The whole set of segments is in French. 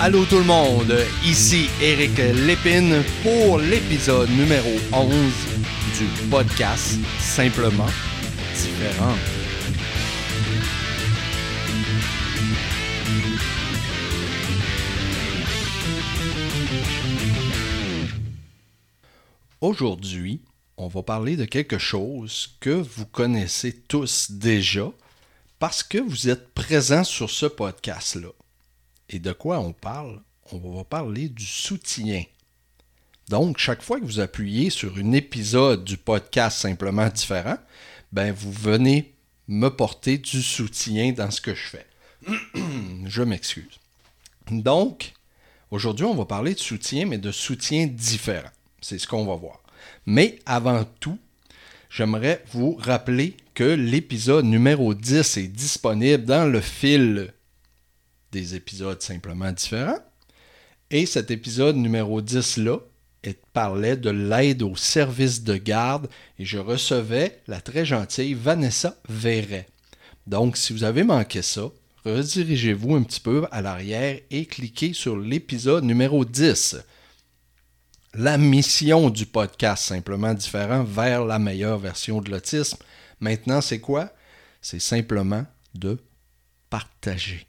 Allô tout le monde, ici Eric Lépine pour l'épisode numéro 11 du podcast Simplement différent. Aujourd'hui, on va parler de quelque chose que vous connaissez tous déjà parce que vous êtes présent sur ce podcast-là. Et de quoi on parle? On va parler du soutien. Donc, chaque fois que vous appuyez sur un épisode du podcast simplement différent, ben vous venez me porter du soutien dans ce que je fais. je m'excuse. Donc, aujourd'hui, on va parler de soutien, mais de soutien différent. C'est ce qu'on va voir. Mais avant tout, j'aimerais vous rappeler que l'épisode numéro 10 est disponible dans le fil des épisodes simplement différents. Et cet épisode numéro 10-là parlait de l'aide au service de garde et je recevais la très gentille Vanessa Verret. Donc, si vous avez manqué ça, redirigez-vous un petit peu à l'arrière et cliquez sur l'épisode numéro 10 la mission du podcast Simplement différent vers la meilleure version de l'autisme. Maintenant, c'est quoi? C'est simplement de partager.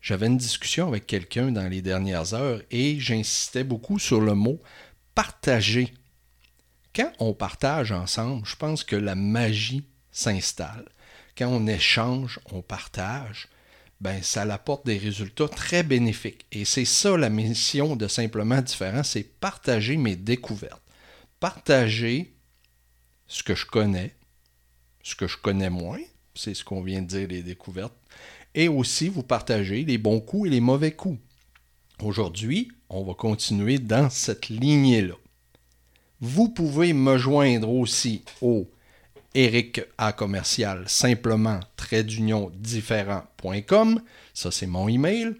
J'avais une discussion avec quelqu'un dans les dernières heures et j'insistais beaucoup sur le mot partager. Quand on partage ensemble, je pense que la magie s'installe. Quand on échange, on partage, ben, ça apporte des résultats très bénéfiques. Et c'est ça la mission de Simplement Différent, c'est partager mes découvertes. Partager ce que je connais, ce que je connais moins, c'est ce qu'on vient de dire, les découvertes, et aussi vous partager les bons coups et les mauvais coups. Aujourd'hui, on va continuer dans cette lignée-là. Vous pouvez me joindre aussi au Eric A commercial simplement trait d'union différent.com. Ça, c'est mon email.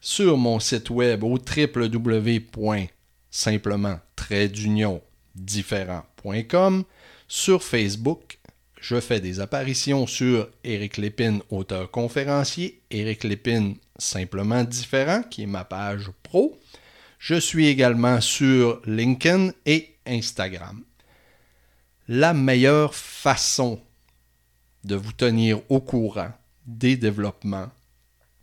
Sur mon site web au www.simplement trait d'union différent.com. Sur Facebook, je fais des apparitions sur Eric Lépine, auteur conférencier, Eric Lépine simplement différent, qui est ma page pro. Je suis également sur LinkedIn et Instagram la meilleure façon de vous tenir au courant des développements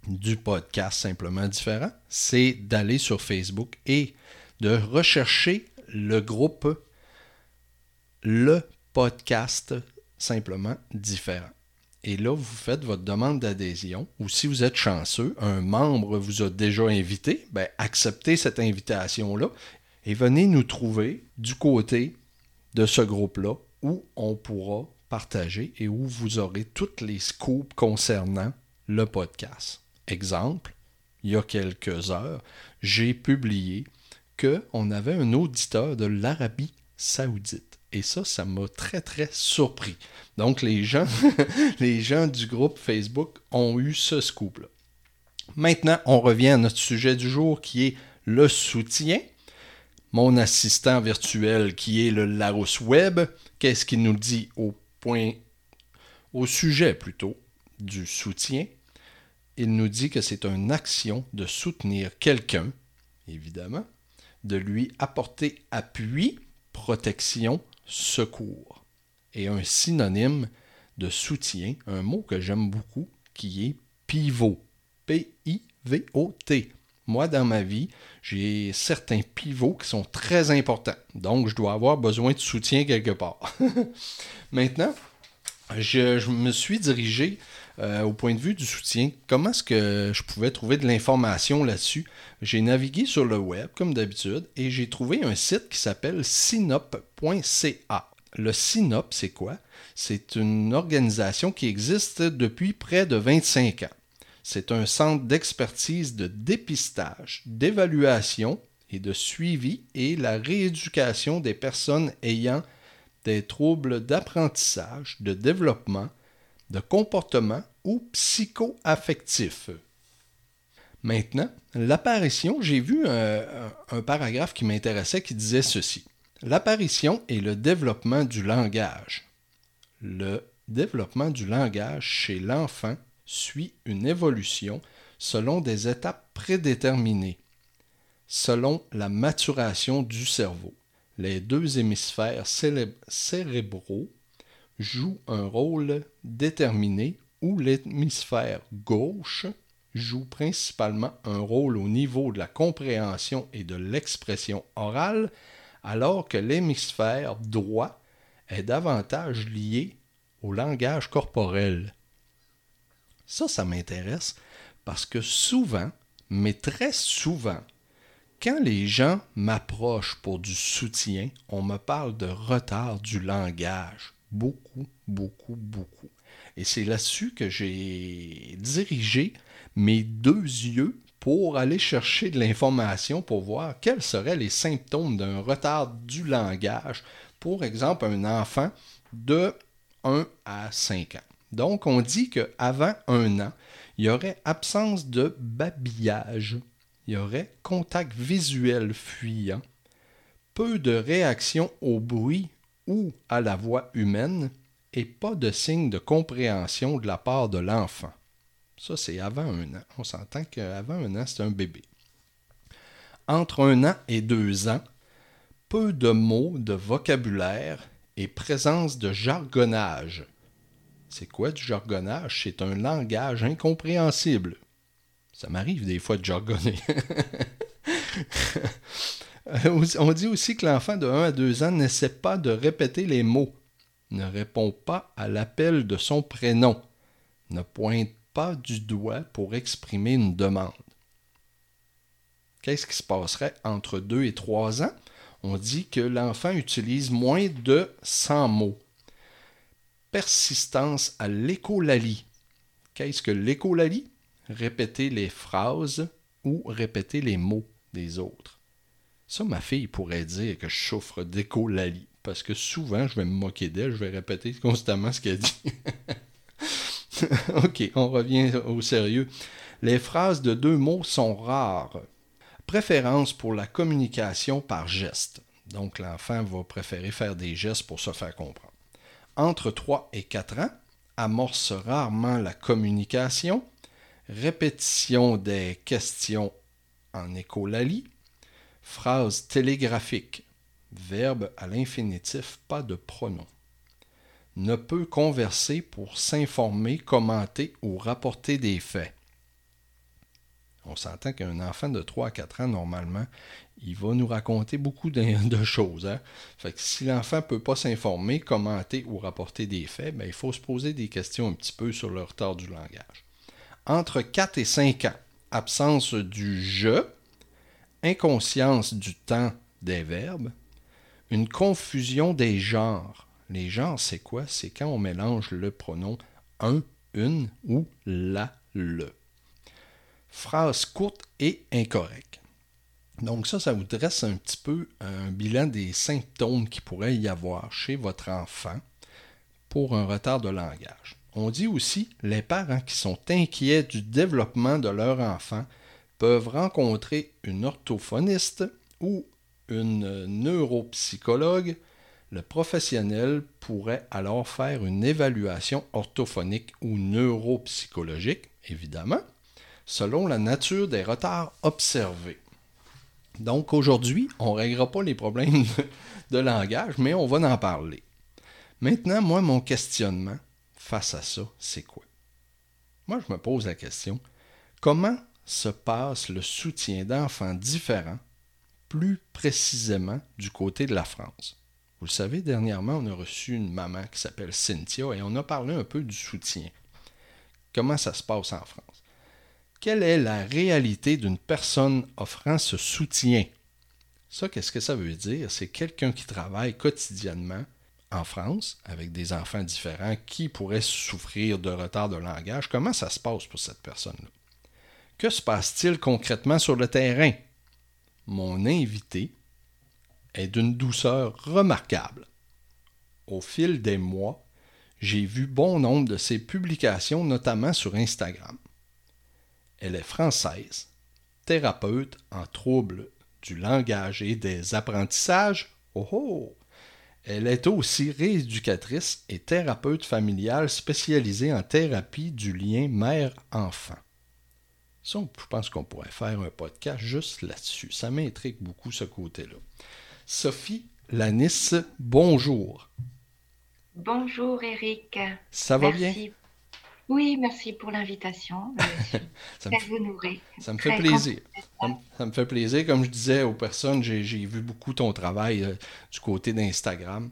du podcast Simplement Différent, c'est d'aller sur Facebook et de rechercher le groupe Le podcast Simplement Différent. Et là, vous faites votre demande d'adhésion, ou si vous êtes chanceux, un membre vous a déjà invité, ben, acceptez cette invitation-là et venez nous trouver du côté de ce groupe-là où on pourra partager et où vous aurez toutes les scoops concernant le podcast. Exemple, il y a quelques heures, j'ai publié qu'on avait un auditeur de l'Arabie saoudite. Et ça, ça m'a très, très surpris. Donc, les gens, du groupe Facebook ont eu ce scoop-là. Maintenant, on revient à notre sujet du jour qui est le soutien mon assistant virtuel qui est le Larousse Web, qu'est-ce qu'il nous dit au point, au sujet plutôt, du soutien? Il nous dit que c'est une action de soutenir quelqu'un, évidemment, de lui apporter appui, protection, secours. Et un synonyme de soutien, un mot que j'aime beaucoup, qui est pivot. P-I-V-O-T. Moi, dans ma vie, j'ai certains pivots qui sont très importants. Donc, je dois avoir besoin de soutien quelque part. Maintenant, je, me suis dirigé euh, au point de vue du soutien. Comment est-ce que je pouvais trouver de l'information là-dessus? J'ai navigué sur le web, comme d'habitude, et j'ai trouvé un site qui s'appelle synop.ca. Le Synop, c'est quoi? C'est une organisation qui existe depuis près de 25 ans. C'est un centre d'expertise de dépistage, d'évaluation et de suivi et la rééducation des personnes ayant des troubles d'apprentissage, de développement, de comportement ou psycho-affectif. Maintenant, l'apparition, j'ai vu un, un, paragraphe qui m'intéressait qui disait ceci. L'apparition et le développement du langage. Le développement du langage chez l'enfant suit une évolution selon des étapes prédéterminées, selon la maturation du cerveau. Les deux hémisphères cérébraux jouent un rôle déterminé où l'hémisphère gauche joue principalement un rôle au niveau de la compréhension et de l'expression orale, alors que l'hémisphère droit est davantage lié au langage corporel. Ça, ça m'intéresse parce que souvent, mais très souvent, quand les gens m'approchent pour du soutien, on me parle de retard du langage. Beaucoup, beaucoup, beaucoup. Et c'est là-dessus que j'ai dirigé mes deux yeux pour aller chercher de l'information pour voir quels seraient les symptômes d'un retard du langage pour exemple un enfant de 1 à 5 ans. Donc on dit qu'avant un an, il y aurait absence de babillage, il y aurait contact visuel fuyant, peu de réaction au bruit ou à la voix humaine et pas de signe de compréhension de la part de l'enfant. Ça, c'est avant un an. On s'entend qu'avant un an, c'est un bébé. Entre un an et deux ans, peu de mots de vocabulaire et présence de jargonnage. C'est quoi du jargonnage? C'est un langage incompréhensible. Ça m'arrive des fois de jargonner. On dit aussi que l'enfant de 1 à 2 ans n'essaie pas de répéter les mots, ne répond pas à l'appel de son prénom, ne pointe pas du doigt pour exprimer une demande. Qu'est-ce qui se passerait entre 2 et 3 ans? On dit que l'enfant utilise moins de 100 mots. Persistance à l'écolalie. Qu'est-ce que l'écolalie? Répéter les phrases ou répéter les mots des autres. Ça, ma fille pourrait dire que je souffre d'écolalie, parce que souvent, je vais me moquer d'elle, je vais répéter constamment ce qu'elle dit. ok, on revient au sérieux. Les phrases de deux mots sont rares. Préférence pour la communication par geste. Donc, l'enfant va préférer faire des gestes pour se faire comprendre. Entre 3 et 4 ans, amorce rarement la communication répétition des questions en écolalie, phrase télégraphique, verbe à l'infinitif, pas de pronom. Ne peut converser pour s'informer, commenter ou rapporter des faits. On s'entend qu'un enfant de 3 à 4 ans, normalement, il va nous raconter beaucoup de, choses. Hein. Si l'enfant ne peut pas s'informer, commenter ou rapporter des faits, ben, il faut se poser des questions un petit peu sur le retard du langage entre 4 et 5 ans. Absence du je, inconscience du temps des verbes, une confusion des genres. Les genres, c'est quoi? C'est quand on mélange le pronom un, une ou la, le. Phrase courte et incorrecte. Donc ça, ça vous dresse un petit peu un bilan des symptômes qui pourrait y avoir chez votre enfant pour un retard de langage. On dit aussi les parents qui sont inquiets du développement de leur enfant peuvent rencontrer une orthophoniste ou une neuropsychologue. Le professionnel pourrait alors faire une évaluation orthophonique ou neuropsychologique, évidemment, selon la nature des retards observés. Donc aujourd'hui, on ne réglera pas les problèmes de, langage, mais on va en parler. Maintenant, moi, mon questionnement, face à ça, c'est quoi? Moi, je me pose la question, comment se passe le soutien d'enfants différents, plus précisément du côté de la France? Vous le savez, dernièrement, on a reçu une maman qui s'appelle Cynthia et on a parlé un peu du soutien. Comment ça se passe en France? Quelle est la réalité d'une personne offrant ce soutien? Ça, qu'est-ce que ça veut dire? C'est quelqu'un qui travaille quotidiennement en France, avec des enfants différents qui pourraient souffrir de retard de langage, comment ça se passe pour cette personne-là? Que se passe-t-il concrètement sur le terrain? Mon invité est d'une douceur remarquable. Au fil des mois, j'ai vu bon nombre de ses publications, notamment sur Instagram. Elle est française, thérapeute en troubles du langage et des apprentissages. Oh oh! Elle est aussi rééducatrice et thérapeute familiale spécialisée en thérapie du lien mère-enfant. Ça, je pense qu'on pourrait faire un podcast juste là-dessus. Ça m'intrigue beaucoup ce côté-là. Sophie Lanis, bonjour. Bonjour Eric. Ça va bien? Oui, merci pour l'invitation. ça, me... ça me fait plaisir. Ça me, fait plaisir. Comme je disais aux personnes, j'ai vu beaucoup ton travail euh, du côté d'Instagram.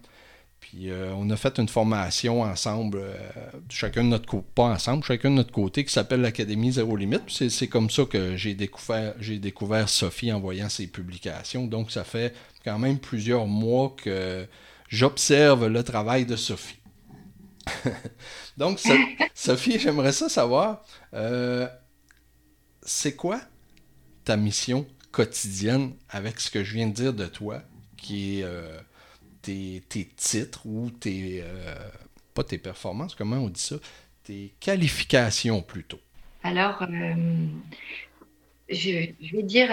Puis euh, on a fait une formation ensemble, euh, chacun de notre côté, pas ensemble, chacun de notre côté, qui s'appelle l'Académie Zéro Limite. C'est comme ça que j'ai découvert, découvert Sophie en voyant ses publications. Donc ça fait quand même plusieurs mois que j'observe le travail de Sophie. Donc, Sophie, j'aimerais ça savoir, euh, c'est quoi ta mission quotidienne avec ce que je viens de dire de toi, qui est euh, tes, titres ou tes, euh, pas tes performances, comment on dit ça, tes qualifications plutôt? Alors, je, je, vais dire,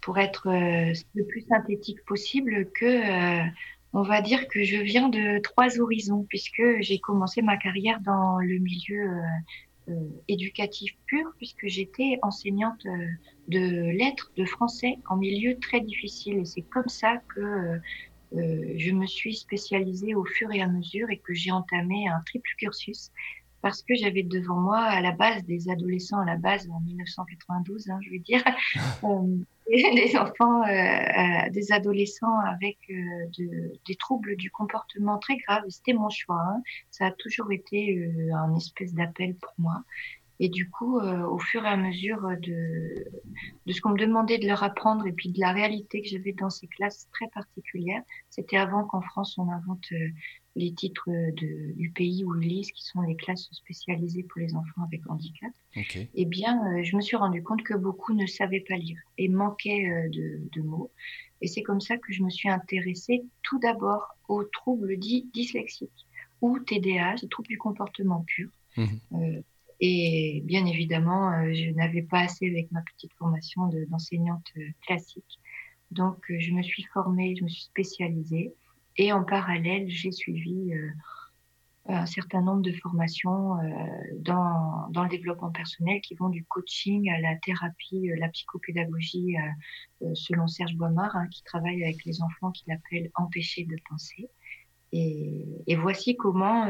pour être le plus synthétique possible, que on va dire que je viens de trois horizons, puisque j'ai commencé ma carrière dans le milieu euh, euh, éducatif pur, puisque j'étais enseignante euh, de lettres, de français, en milieu très difficile. Et c'est comme ça que je me suis spécialisée au fur et à mesure et que j'ai entamé un triple cursus parce que j'avais devant moi à la base des adolescents à la base en 1992, hein, je veux dire, des enfants, euh, euh, des adolescents avec euh, de, des troubles du comportement très graves. C'était mon choix. Hein. Ça a toujours été un espèce d'appel pour moi. Et du coup, au fur et à mesure de, de ce qu'on me demandait de leur apprendre et puis de la réalité que j'avais dans ces classes très particulières, c'était avant qu'en France on invente les titres de, du pays ou Ulysse, qui sont les classes spécialisées pour les enfants avec handicap, eh bien, euh, je me suis rendu compte que beaucoup ne savaient pas lire et manquaient euh, de, mots. Et c'est comme ça que je me suis intéressée tout d'abord aux troubles dits dyslexiques ou TDAH, troubles du comportement pur. Mhm. Euh, et bien évidemment, je n'avais pas assez avec ma petite formation d'enseignante classique. Donc, je me suis formée, je me suis spécialisée. Et en parallèle, j'ai suivi euh, un certain nombre de formations euh, dans, le développement personnel qui vont du coaching à la thérapie, euh, la psychopédagogie, selon Serge Boimard, hein, qui travaille avec les enfants qu'il appelle empêcher de penser. Et, voici comment,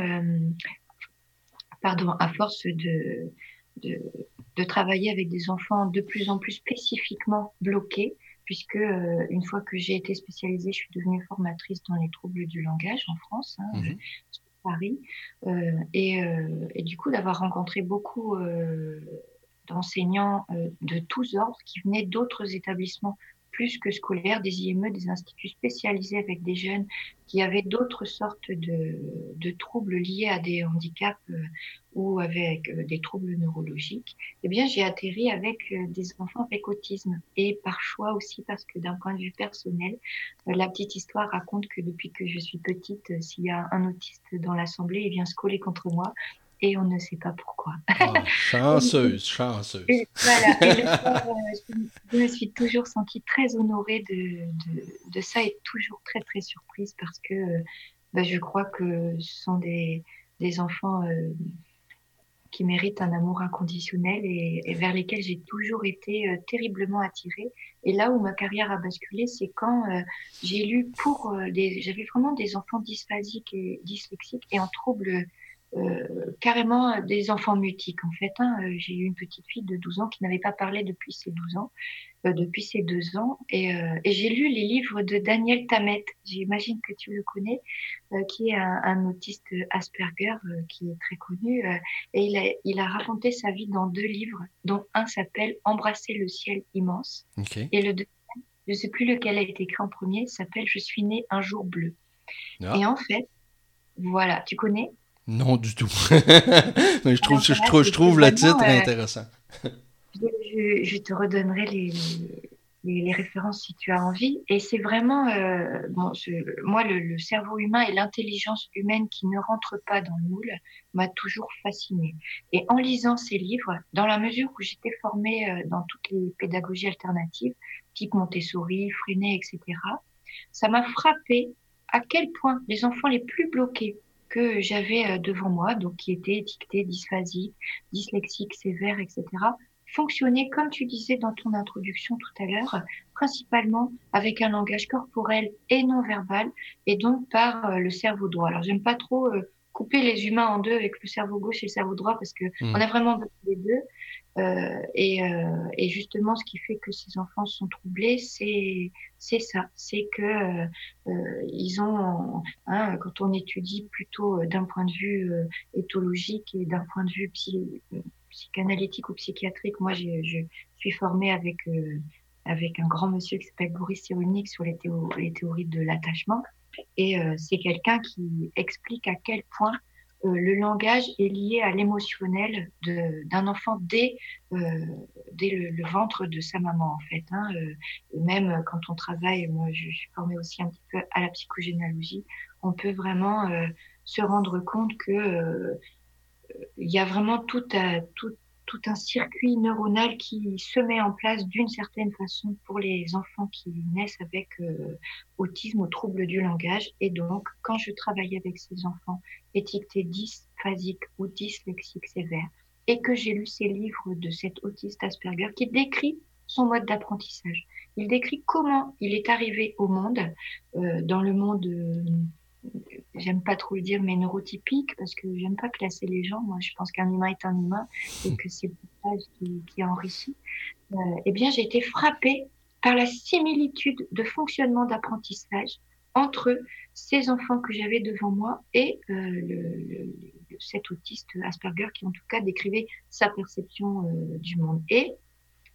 pardon, à force de, de, travailler avec des enfants de plus en plus spécifiquement bloqués, puisque euh, une fois que j'ai été spécialisée, je suis devenue formatrice dans les troubles du langage en France, hein, mhm. Paris, euh, et, euh, et, du coup d'avoir rencontré beaucoup d'enseignants de tous ordres qui venaient d'autres établissements plus que scolaires, des IME, des instituts spécialisés avec des jeunes qui avaient d'autres sortes de, troubles liés à des handicaps euh, ou avec euh, des troubles neurologiques, eh bien, j'ai atterri avec euh, des enfants avec autisme. Et par choix aussi parce que d'un point de vue personnel, la petite histoire raconte que depuis que je suis petite, s'il y a un autiste dans l'assemblée, il vient se coller contre moi et on ne sait pas pourquoi. Ah, chanceuse, chanceuse. voilà, euh, je, me suis toujours sentie très honorée de, de, ça et toujours très très surprise parce que bah, je crois que ce sont des, des enfants euh, qui méritent un amour inconditionnel et, vers lesquels j'ai toujours été euh, terriblement attirée. Et là où ma carrière a basculé, c'est quand j'ai lu pour des... J'avais vraiment des enfants dysphasiques et dyslexiques et en troubles euh, carrément des enfants mutiques en fait. Hein. Euh, j'ai eu une petite fille de 12 ans qui n'avait pas parlé depuis ses 12 ans, euh, depuis ses deux ans, et, et j'ai lu les livres de Daniel Tammet. J'imagine que tu le connais, qui est un, un autiste Asperger qui est très connu, et il a, il a raconté sa vie dans deux livres, dont un s'appelle Embrasser le ciel immense, et le deuxième, je sais plus lequel a été écrit en premier, s'appelle Je suis né un jour bleu. Ah. Et en fait, voilà, tu connais? Non, du tout. Mais je trouve, je, trouve, je trouve le titre euh, intéressant. je, te redonnerai les, les, références si tu as envie. Et c'est vraiment, euh, bon, moi, le, cerveau humain et l'intelligence humaine qui ne rentrent pas dans le moule m'a toujours fascinée. Et en lisant ces livres, dans la mesure où j'étais formée euh, dans toutes les pédagogies alternatives, type Montessori, Freinet, etc., ça m'a frappé à quel point les enfants les plus bloqués que j'avais euh, devant moi, donc qui était étiqueté dysphasie, dyslexique sévère, etc., fonctionner, comme tu disais dans ton introduction tout à l'heure, principalement avec un langage corporel et non verbal, et donc par le cerveau droit. Alors, j'aime pas trop couper les humains en deux avec le cerveau gauche et le cerveau droit parce que mmh. on a vraiment besoin des deux. Euh, et, euh, et, justement, ce qui fait que ces enfants sont troublés, c'est ça, c'est que euh, ils ont, hein, quand on étudie plutôt d'un point de vue éthologique et d'un point de vue psychanalytique ou psychiatrique, moi je suis formée avec avec un grand monsieur qui s'appelle Boris Cyrulnik sur les théories de l'attachement. Et c'est quelqu'un qui explique à quel point euh, le langage est lié à l'émotionnel d'un enfant dès, euh, dès le, ventre de sa maman, en fait. Hein, euh, même quand on travaille, moi je, suis formée aussi un petit peu à la psychogénéalogie, on peut vraiment se rendre compte que il y a vraiment tout, à, tout, tout un circuit neuronal qui se met en place d'une certaine façon pour les enfants qui naissent avec euh, autisme ou trouble du langage. Et donc, quand je travaille avec ces enfants étiquetés dysphasiques ou dyslexiques sévères, et que j'ai lu ces livres de cet autiste Asperger qui décrit son mode d'apprentissage. Il décrit comment il est arrivé au monde, euh, dans le monde euh, j'aime pas trop le dire, mais neurotypique, parce que j'aime pas classer les gens. Moi, je pense qu'un humain est un humain et que c'est le qui, qui enrichit. Euh, eh bien, j'ai été frappée par la similitude de fonctionnement d'apprentissage entre ces enfants que j'avais devant moi et euh, cet autiste Asperger qui, en tout cas, décrivait sa perception euh, du monde. Et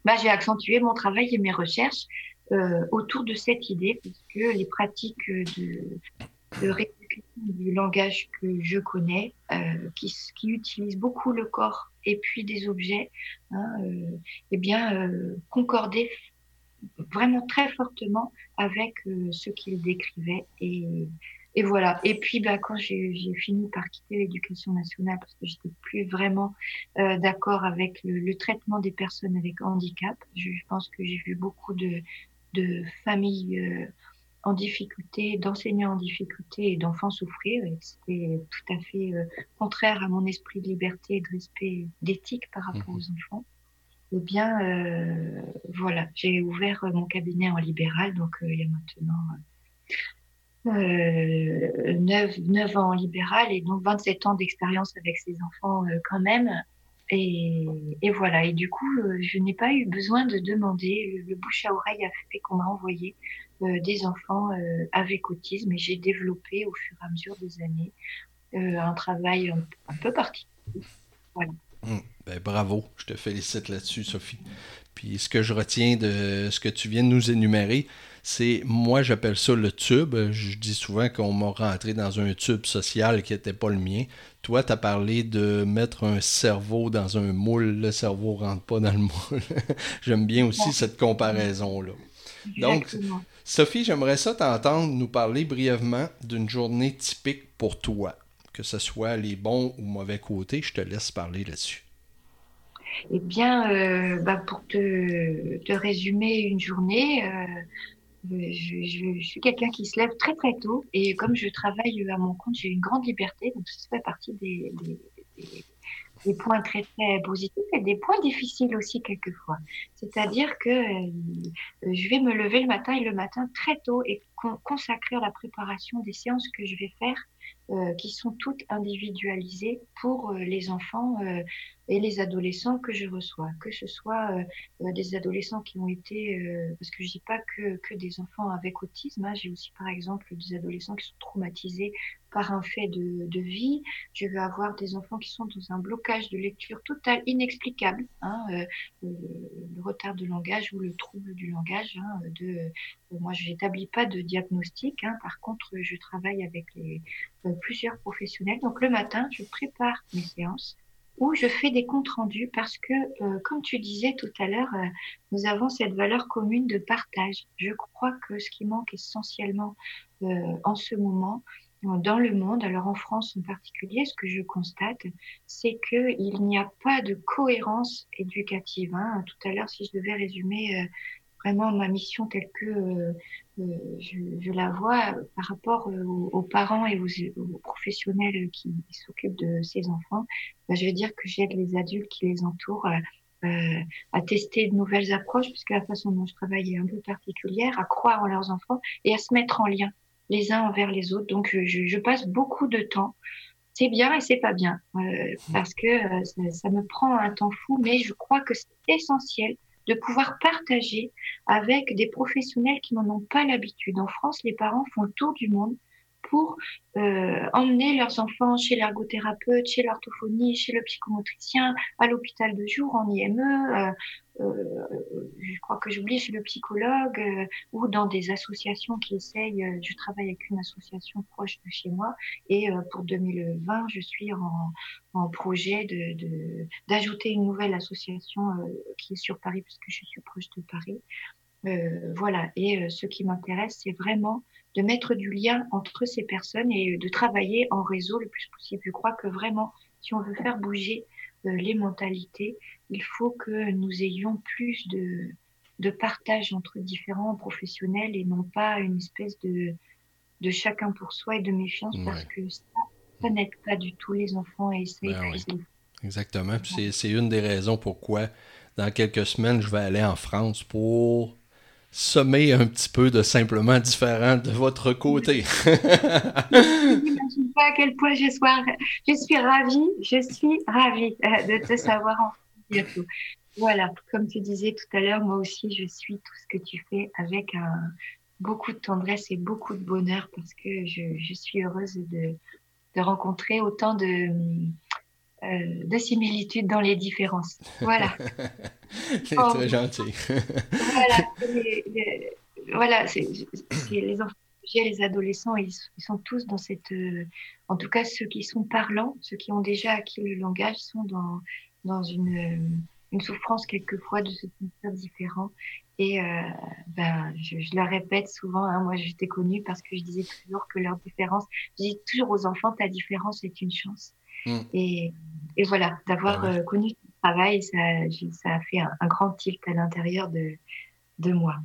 bah, j'ai accentué mon travail et mes recherches euh, autour de cette idée, puisque les pratiques de, de du langage que je connais, euh, qui, qui, utilise beaucoup le corps et puis des objets, hein, euh, eh bien, euh, concordait vraiment très fortement avec euh, ce qu'il décrivait. Et, et, voilà. Et puis, bah, quand j'ai fini par quitter l'éducation nationale, parce que j'étais plus vraiment euh, d'accord avec le, le, traitement des personnes avec handicap, je pense que j'ai vu beaucoup de, de familles euh, en difficulté, d'enseignants en difficulté et d'enfants souffrir. Et c'était tout à fait euh, contraire à mon esprit de liberté et de respect d'éthique par rapport mhm. aux enfants. Eh bien, euh, voilà, j'ai ouvert mon cabinet en libéral, donc euh, il y a maintenant euh, 9, 9, ans en libéral et donc 27 ans d'expérience avec ces enfants quand même. Et, voilà, et du coup, je n'ai pas eu besoin de demander. Le bouche à oreille a fait qu'on m'a envoyé euh, des enfants euh, avec autisme et j'ai développé au fur et à mesure des années euh, un travail un, peu particulier. Hum, ben, bravo, je te félicite là-dessus, Sophie. Puis ce que je retiens de ce que tu viens de nous énumérer, c'est, moi j'appelle ça le tube. Je dis souvent qu'on m'a rentré dans un tube social qui n'était pas le mien. Toi, tu as parlé de mettre un cerveau dans un moule. Le cerveau rentre pas dans le moule. J'aime bien aussi cette comparaison-là. Donc, Sophie, j'aimerais ça t'entendre nous parler brièvement d'une journée typique pour toi, que ce soit les bons ou mauvais côtés. Je te laisse parler là-dessus. Eh bien, euh, bah, pour te, résumer une journée, euh, je, suis quelqu'un qui se lève très très tôt et comme je travaille à mon compte, j'ai une grande liberté, donc ça fait partie des points très très positifs et des points difficiles aussi quelquefois. C'est-à-dire que euh, je vais me lever le matin et le matin très tôt et consacrer à la préparation des séances que je vais faire euh, qui sont toutes individualisées pour euh, les enfants et les adolescents que je reçois, que ce soit des adolescents qui ont été, parce que je dis pas que, que des enfants avec autisme, hein, j'ai aussi par exemple des adolescents qui sont traumatisés par un fait de, de, vie, je vais avoir des enfants qui sont dans un blocage de lecture total, inexplicable, hein, le, retard de langage ou le trouble du langage. Hein, de, moi, je n'établis pas de diagnostic, hein, par contre, je travaille avec les, plusieurs professionnels. Donc le matin, je prépare mes séances où je fais des comptes rendus parce que, euh, comme tu disais tout à l'heure, euh, nous avons cette valeur commune de partage. Je crois que ce qui manque essentiellement euh, en ce moment dans le monde, alors en France en particulier, ce que je constate, c'est qu'il n'y a pas de cohérence éducative. Hein. Tout à l'heure, si je devais résumer vraiment ma mission telle que euh, euh, je, je, la vois par rapport euh, aux, parents et aux, professionnels qui, s'occupent de ces enfants. Ben, je veux dire que j'aide les adultes qui les entourent à tester de nouvelles approches, puisque la façon dont je travaille est un peu particulière, à croire en leurs enfants et à se mettre en lien les uns envers les autres. Donc, je, je passe beaucoup de temps. C'est bien et c'est pas bien, euh, parce que euh, ça, ça, me prend un temps fou, mais je crois que c'est essentiel de pouvoir partager avec des professionnels qui n'en ont pas l'habitude. En France, les parents font le tour du monde pour euh, emmener leurs enfants chez l'ergothérapeute, chez l'orthophonie, chez le psychomotricien, à l'hôpital de jour, en IME, euh, je crois que j'oublie chez le psychologue, euh, ou dans des associations qui essayent, euh, je travaille avec une association proche de chez moi, et euh, pour 2020, je suis en, en projet de d'ajouter une nouvelle association qui est sur Paris, puisque je suis proche de Paris. voilà, et ce qui m'intéresse, c'est vraiment de mettre du lien entre ces personnes et de travailler en réseau le plus possible. Je crois que vraiment, si on veut faire bouger euh, les mentalités, il faut que nous ayons plus de, de partage entre différents professionnels et non pas une espèce de, de chacun pour soi et de méfiance ouais. parce que ça, ça n'aide pas du tout les enfants et ça ben oui. Exactement. C'est une des raisons pourquoi dans quelques semaines, je vais aller en France pour sommet un petit peu de simplement différent de votre côté. J'imagine pas à quel point je, sois, je suis ravie, je suis ravie euh, de te savoir en bientôt. Voilà, comme tu disais tout à l'heure, moi aussi, je suis tout ce que tu fais avec un, beaucoup de tendresse et beaucoup de bonheur parce que je, je suis heureuse de, de rencontrer autant de, euh, de similitudes dans les différences. Voilà. c'est oh. très gentil. voilà, les, les, voilà les enfants, les adolescents, ils, ils, sont tous dans cette, euh, en tout cas ceux qui sont parlants, ceux qui ont déjà acquis le langage, sont dans dans une, euh, une souffrance quelquefois de se sentir différent. Et ben, je, je le répète souvent, hein, moi j'étais connue parce que je disais toujours que leur différence, je dis toujours aux enfants, ta différence est une chance. Mm. Et, et, voilà, d'avoir ouais. euh, connu ton travail, ça, ça a fait un, un grand tilt à l'intérieur de, de moi.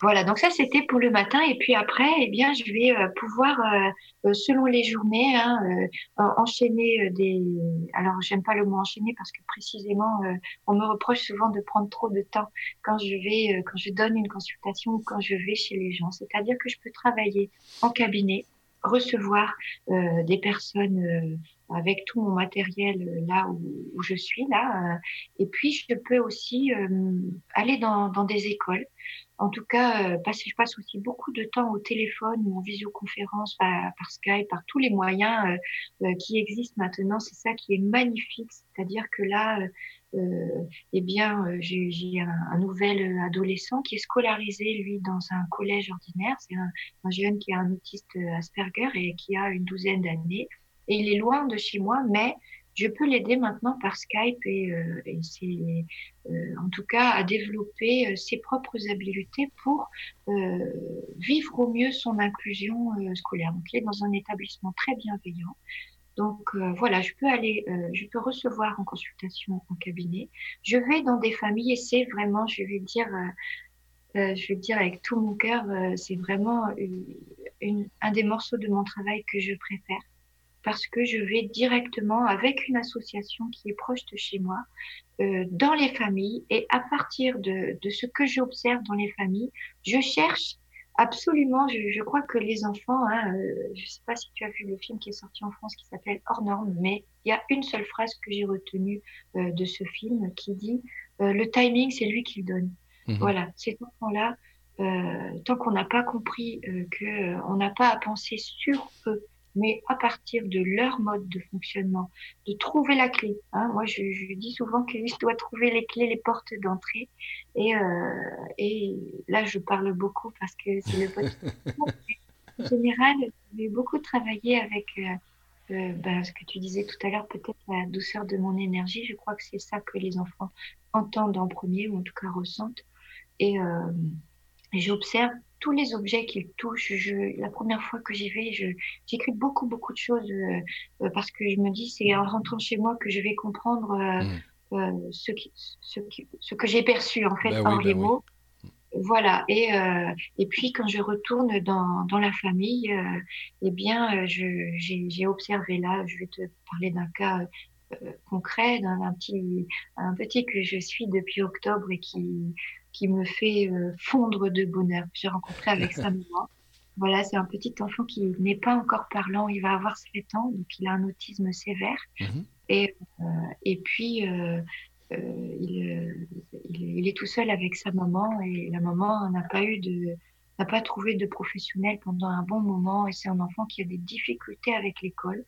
Voilà, donc ça c'était pour le matin et puis après, eh bien, je vais euh, pouvoir, euh, selon les journées, hein, euh, enchaîner des. Alors, j'aime pas le mot enchaîner parce que précisément, on me reproche souvent de prendre trop de temps quand je vais, quand je donne une consultation ou quand je vais chez les gens. C'est-à-dire que je peux travailler en cabinet, recevoir des personnes avec tout mon matériel euh, là où, où je suis là. Euh, et puis je peux aussi euh, aller dans, dans, des écoles. En tout cas, parce que je passe aussi beaucoup de temps au téléphone ou en visioconférence par, Skype, par tous les moyens qui existent maintenant. C'est ça qui est magnifique, c'est-à-dire que là, euh, eh bien, j'ai un, nouvel adolescent qui est scolarisé lui dans un collège ordinaire. C'est un, un jeune qui a un autiste Asperger et qui a une douzaine d'années et il est loin de chez moi, mais je peux l'aider maintenant par Skype et, euh, c'est euh, en tout cas à développer euh, ses propres habiletés pour vivre au mieux son inclusion scolaire. Donc il est dans un établissement très bienveillant. Donc voilà, je peux aller, je peux recevoir en consultation en cabinet. Je vais dans des familles et c'est vraiment, je vais dire, je vais dire avec tout mon cœur, c'est vraiment un des morceaux de mon travail que je préfère parce que je vais directement avec une association qui est proche de chez moi euh, dans les familles et à partir de, de ce que j'observe dans les familles, je cherche absolument, je, je crois que les enfants, hein, euh, je ne sais pas si tu as vu le film qui est sorti en France qui s'appelle Hors norme, mais il y a une seule phrase que j'ai retenue euh, de ce film qui dit euh, le timing, c'est lui qui le donne. Mmh. Voilà, ces enfants-là, euh, tant qu'on n'a pas compris euh, que on n'a pas à penser sur eux, mais à partir de leur mode de fonctionnement, de trouver la clé. Hein. Moi, je, je, dis souvent que je dois trouver les clés, les portes d'entrée. Et, euh, et là, je parle beaucoup parce que c'est le podcast. en général, j'ai beaucoup travaillé avec euh, euh, ben, ce que tu disais tout à l'heure, peut-être la douceur de mon énergie. Je crois que c'est ça que les enfants entendent en premier, ou en tout cas ressentent. Et euh, j'observe tous les objets qu'ils touchent. Je, la première fois que j'y vais, j'écris beaucoup, beaucoup de choses euh, euh, parce que je me dis, c'est en rentrant chez moi que je vais comprendre euh, mmh. ce, qui, ce, qui, ce, que j'ai perçu, en fait, hors oui, les ben mots. Oui. Voilà. Et, et puis, quand je retourne dans, dans la famille, eh bien, j'ai observé là, je vais te parler d'un cas concret d'un petit, un petit que je suis depuis octobre et qui, qui me fait fondre de bonheur. J'ai rencontré avec sa maman. Voilà, c'est un petit enfant qui n'est pas encore parlant. Il va avoir 7 ans, donc il a un autisme sévère. Mhm. Et, et puis, il, il, est tout seul avec sa maman et la maman n'a pas eu de n'a pas trouvé de professionnel pendant un bon moment et c'est un enfant qui a des difficultés avec l'école.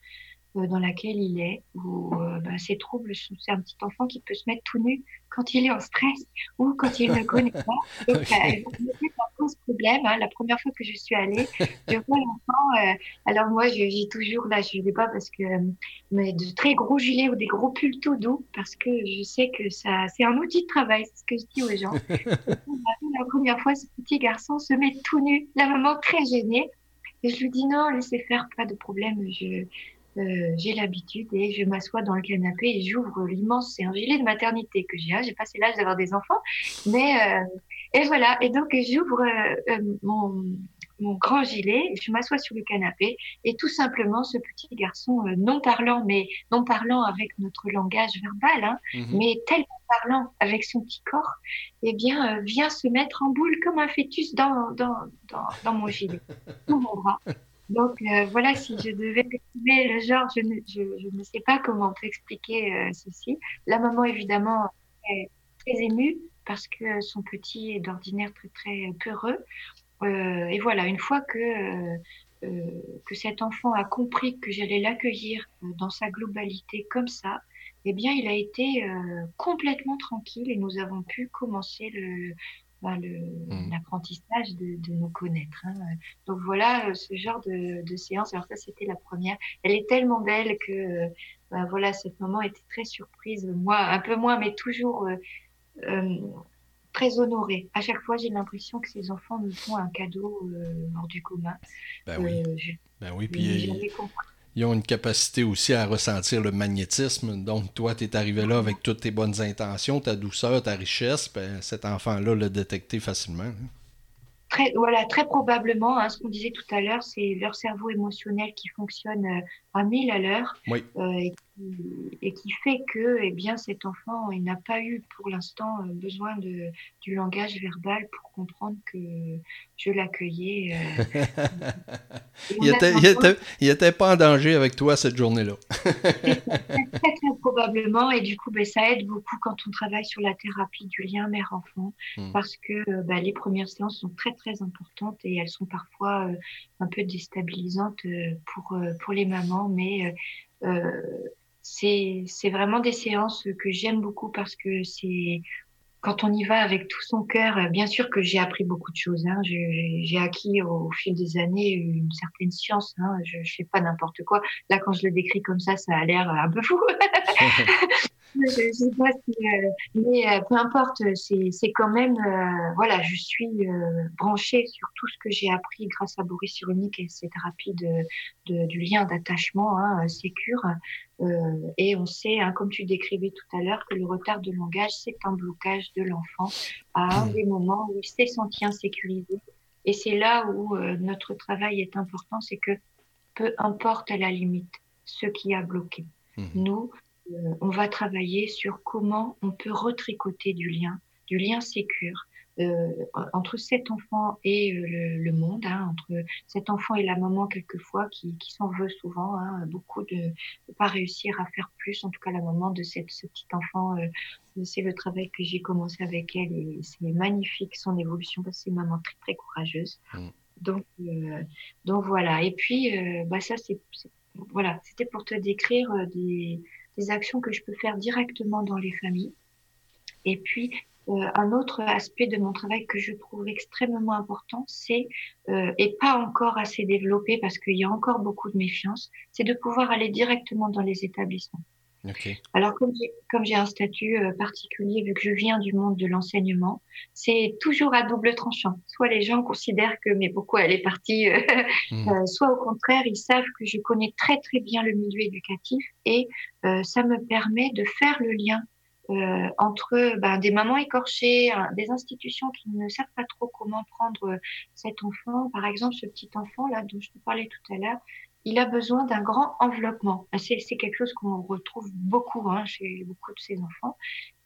Euh, dans laquelle il est, où euh, bah, ses troubles, c'est un petit enfant qui peut se mettre tout nu quand il est en stress ou quand il ne connaît pas. Donc, okay. euh, ce problème. Hein. La première fois que je suis allée, je vois l'enfant. Euh, alors moi, j'ai toujours là, je ne vais pas parce que mais de très gros gilets ou des gros pulls tout doux parce que je sais que ça, c'est un outil de travail, c'est ce que je dis aux gens. la première fois, ce petit garçon se met tout nu, la maman très gênée. Et je lui dis non, laissez faire, pas de problème. Je, euh, j'ai l'habitude et je m'assois dans le canapé et j'ouvre l'immense, c'est un gilet de maternité que j'ai, hein, j'ai passé l'âge d'avoir des enfants, mais euh, et voilà, et donc j'ouvre euh, mon, mon, grand gilet, je m'assois sur le canapé et tout simplement ce petit garçon non parlant, mais non parlant avec notre langage verbal, hein, mhm. mais tellement parlant avec son petit corps, eh bien vient se mettre en boule comme un fœtus dans, dans, dans, dans mon gilet, dans mon bras. Donc euh, voilà, si je devais exprimer le genre, je ne, je, ne, sais pas comment expliquer euh, ceci. La maman, évidemment, est très émue parce que son petit est d'ordinaire très très peureux. Euh, et voilà, une fois que, que cet enfant a compris que j'allais l'accueillir dans sa globalité comme ça, eh bien, il a été complètement tranquille et nous avons pu commencer le, Mmh. l'apprentissage de, de, nous connaître. Hein. Donc voilà euh, ce genre de, de, séance. Alors ça, c'était la première. Elle est tellement belle que ben voilà, cette maman était très surprise. Moi, un peu moins, mais toujours euh, euh, très honorée. À chaque fois, j'ai l'impression que ces enfants nous font un cadeau hors du commun. Ben oui. ben oui, puis ils ont une capacité aussi à ressentir le magnétisme. Donc, toi, tu es arrivé là avec toutes tes bonnes intentions, ta douceur, ta richesse. Ben, cet enfant-là l'a détecté facilement. Hein. Très, voilà, très probablement, hein, ce qu'on disait tout à l'heure, c'est leur cerveau émotionnel qui fonctionne euh, à 1000 à l'heure oui. euh, et, qui, fait que eh bien, cet enfant il n'a pas eu pour l'instant euh, besoin de, du langage verbal pour comprendre que je l'accueillais. Euh, il, était, il, était, pas en danger avec toi cette journée-là. très, très, probablement et du coup ben, ça aide beaucoup quand on travaille sur la thérapie du lien mère-enfant hmm. parce que ben, les premières séances sont très très importantes et elles sont parfois un peu déstabilisantes pour, pour les mamans mais c'est vraiment des séances que j'aime beaucoup parce que c'est quand on y va avec tout son cœur, bien sûr que j'ai appris beaucoup de choses. Hein. J'ai acquis au, fil des années une certaine science. Hein. Je ne fais pas n'importe quoi. Là, quand je le décris comme ça, ça a l'air un peu fou. je, sais pas euh, mais euh, peu importe, c'est quand même, euh, voilà, je suis branchée sur tout ce que j'ai appris grâce à Boris Cyrulnik et cette thérapie de, du lien d'attachement hein, sécure. et on sait, hein, comme tu décrivais tout à l'heure, que le retard de langage, c'est un blocage de l'enfant à un des moments où il s'est senti insécurisé. Et c'est là où notre travail est important, c'est que peu importe à la limite ce qui a bloqué. Mmh. Nous, euh, on va travailler sur comment on peut retricoter du lien, du lien sécure. Euh, entre cet enfant et euh, le, monde, hein, entre cet enfant et la maman quelquefois qui, s'en veut souvent, hein, beaucoup de ne pas réussir à faire plus, en tout cas la maman de cette, ce petit enfant, c'est le travail que j'ai commencé avec elle et c'est magnifique son évolution parce que c'est une maman très très courageuse. Mm. Donc, donc voilà. Et puis, bah ça c'est voilà, c'était pour te décrire des des actions que je peux faire directement dans les familles. Et puis, euh, un autre aspect de mon travail que je trouve extrêmement important, c'est, euh, et pas encore assez développé parce qu'il y a encore beaucoup de méfiance, c'est de pouvoir aller directement dans les établissements. Alors, comme j'ai un statut euh, particulier, vu que je viens du monde de l'enseignement, c'est toujours à double tranchant. Soit les gens considèrent que, mais pourquoi elle est partie euh, hmm. euh, Soit au contraire, ils savent que je connais très très bien le milieu éducatif et ça me permet de faire le lien entre ben, des mamans écorchées, hein, des institutions qui ne savent pas trop comment prendre cet enfant. Par exemple, ce petit enfant là dont je te parlais tout à l'heure, il a besoin d'un grand enveloppement. C'est quelque chose qu'on retrouve beaucoup hein, chez beaucoup de ces enfants.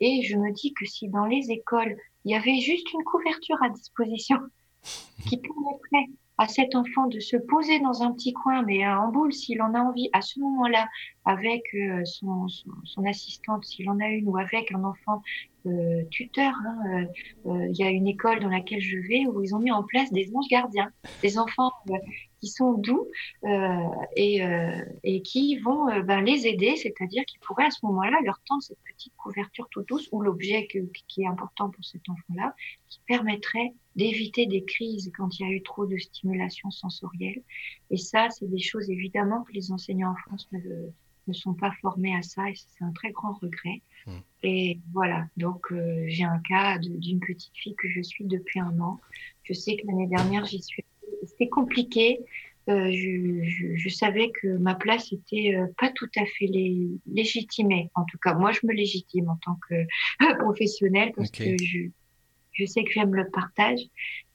Et je me dis que si dans les écoles, il y avait juste une couverture à disposition qui permettrait à cet enfant de se poser dans un petit coin, mais en boule s'il en a envie, à ce moment-là, avec euh, son, son, assistante, s'il en a une, ou avec un enfant euh, tuteur. Hein, euh, il y a une école dans laquelle je vais où ils ont mis en place des anges gardiens, des enfants qui sont doux et, qui vont ben, les aider, c'est-à-dire qu'ils pourraient à ce moment-là leur tendre cette petite couverture tout douce ou l'objet qui est important pour cet enfant-là, qui permettrait d'éviter des crises quand il y a eu trop de stimulation sensorielle. Et ça, c'est des choses évidemment que les enseignants en France ne, ne sont pas formés à ça et c'est un très grand regret. Mmh. Et voilà, donc euh, j'ai un cas d'une petite fille que je suis depuis un an. Je sais que l'année dernière, j'y suis. C'était compliqué. Euh, je, je, je, savais que ma place était euh, pas tout à fait légitimée. En tout cas, moi, je me légitime en tant que professionnelle parce que je, je sais que j'aime le partage,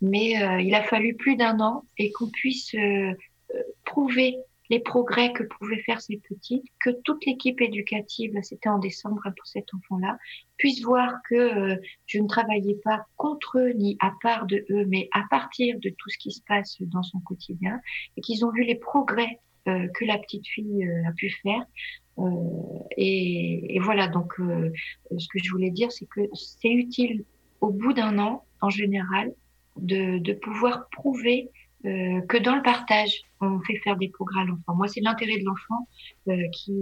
mais euh, il a fallu plus d'un an et qu'on puisse prouver les progrès que pouvaient faire ces petites, que toute l'équipe éducative, c'était en décembre pour cet enfant-là, puisse voir que je ne travaillais pas contre eux ni à part de eux, mais à partir de tout ce qui se passe dans son quotidien, et qu'ils ont vu les progrès que la petite fille a pu faire. Et, et, voilà, donc ce que je voulais dire, c'est que c'est utile au bout d'un an, en général, de, de pouvoir prouver euh, que dans le partage, on fait faire des progrès à l'enfant. Moi, c'est l'intérêt de l'enfant euh, qui,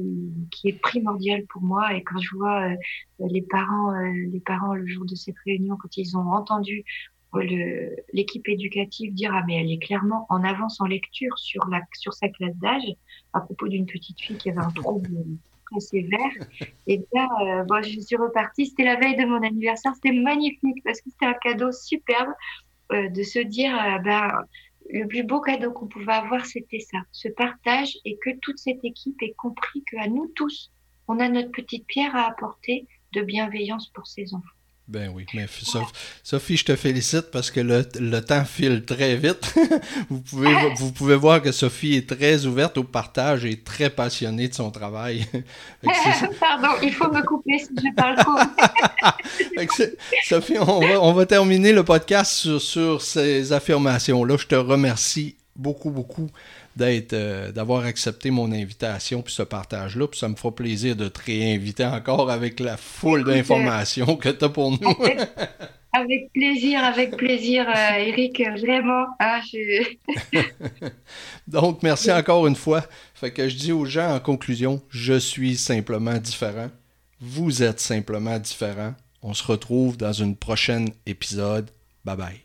qui est primordial pour moi. Et quand je vois euh, les parents, les parents le jour de cette réunion, quand ils ont entendu l'équipe éducative dire ah mais elle est clairement en avance en lecture sur la sur sa classe d'âge à propos d'une petite fille qui avait un trouble sévère. Et bien, euh, bon, je suis repartie. C'était la veille de mon anniversaire. C'était magnifique parce que c'était un cadeau superbe euh, de se dire, euh, ben, le plus beau cadeau qu'on pouvait avoir, c'était ça, ce partage et que toute cette équipe ait compris qu'à nous tous, on a notre petite pierre à apporter de bienveillance pour ces enfants. Ben oui, mais Sophie, je te félicite parce que le, le temps file très vite. vous, pouvez, vous pouvez voir que Sophie est très ouverte au partage et très passionnée de son travail. Pardon, il faut me couper si je parle trop. Sophie, on va, on va, terminer le podcast sur, sur ces affirmations-là. Je te remercie beaucoup, beaucoup d'être, euh, d'avoir accepté mon invitation puis ce partage-là. Puis ça me fera plaisir de te réinviter encore avec la foule d'informations que tu as pour nous. Avec, plaisir, avec plaisir, euh, Eric, vraiment. Hein, Donc, merci encore une fois. Fait que je dis aux gens en conclusion, je suis simplement différent. Vous êtes simplement différent. On se retrouve dans une prochaine épisode. Bye bye.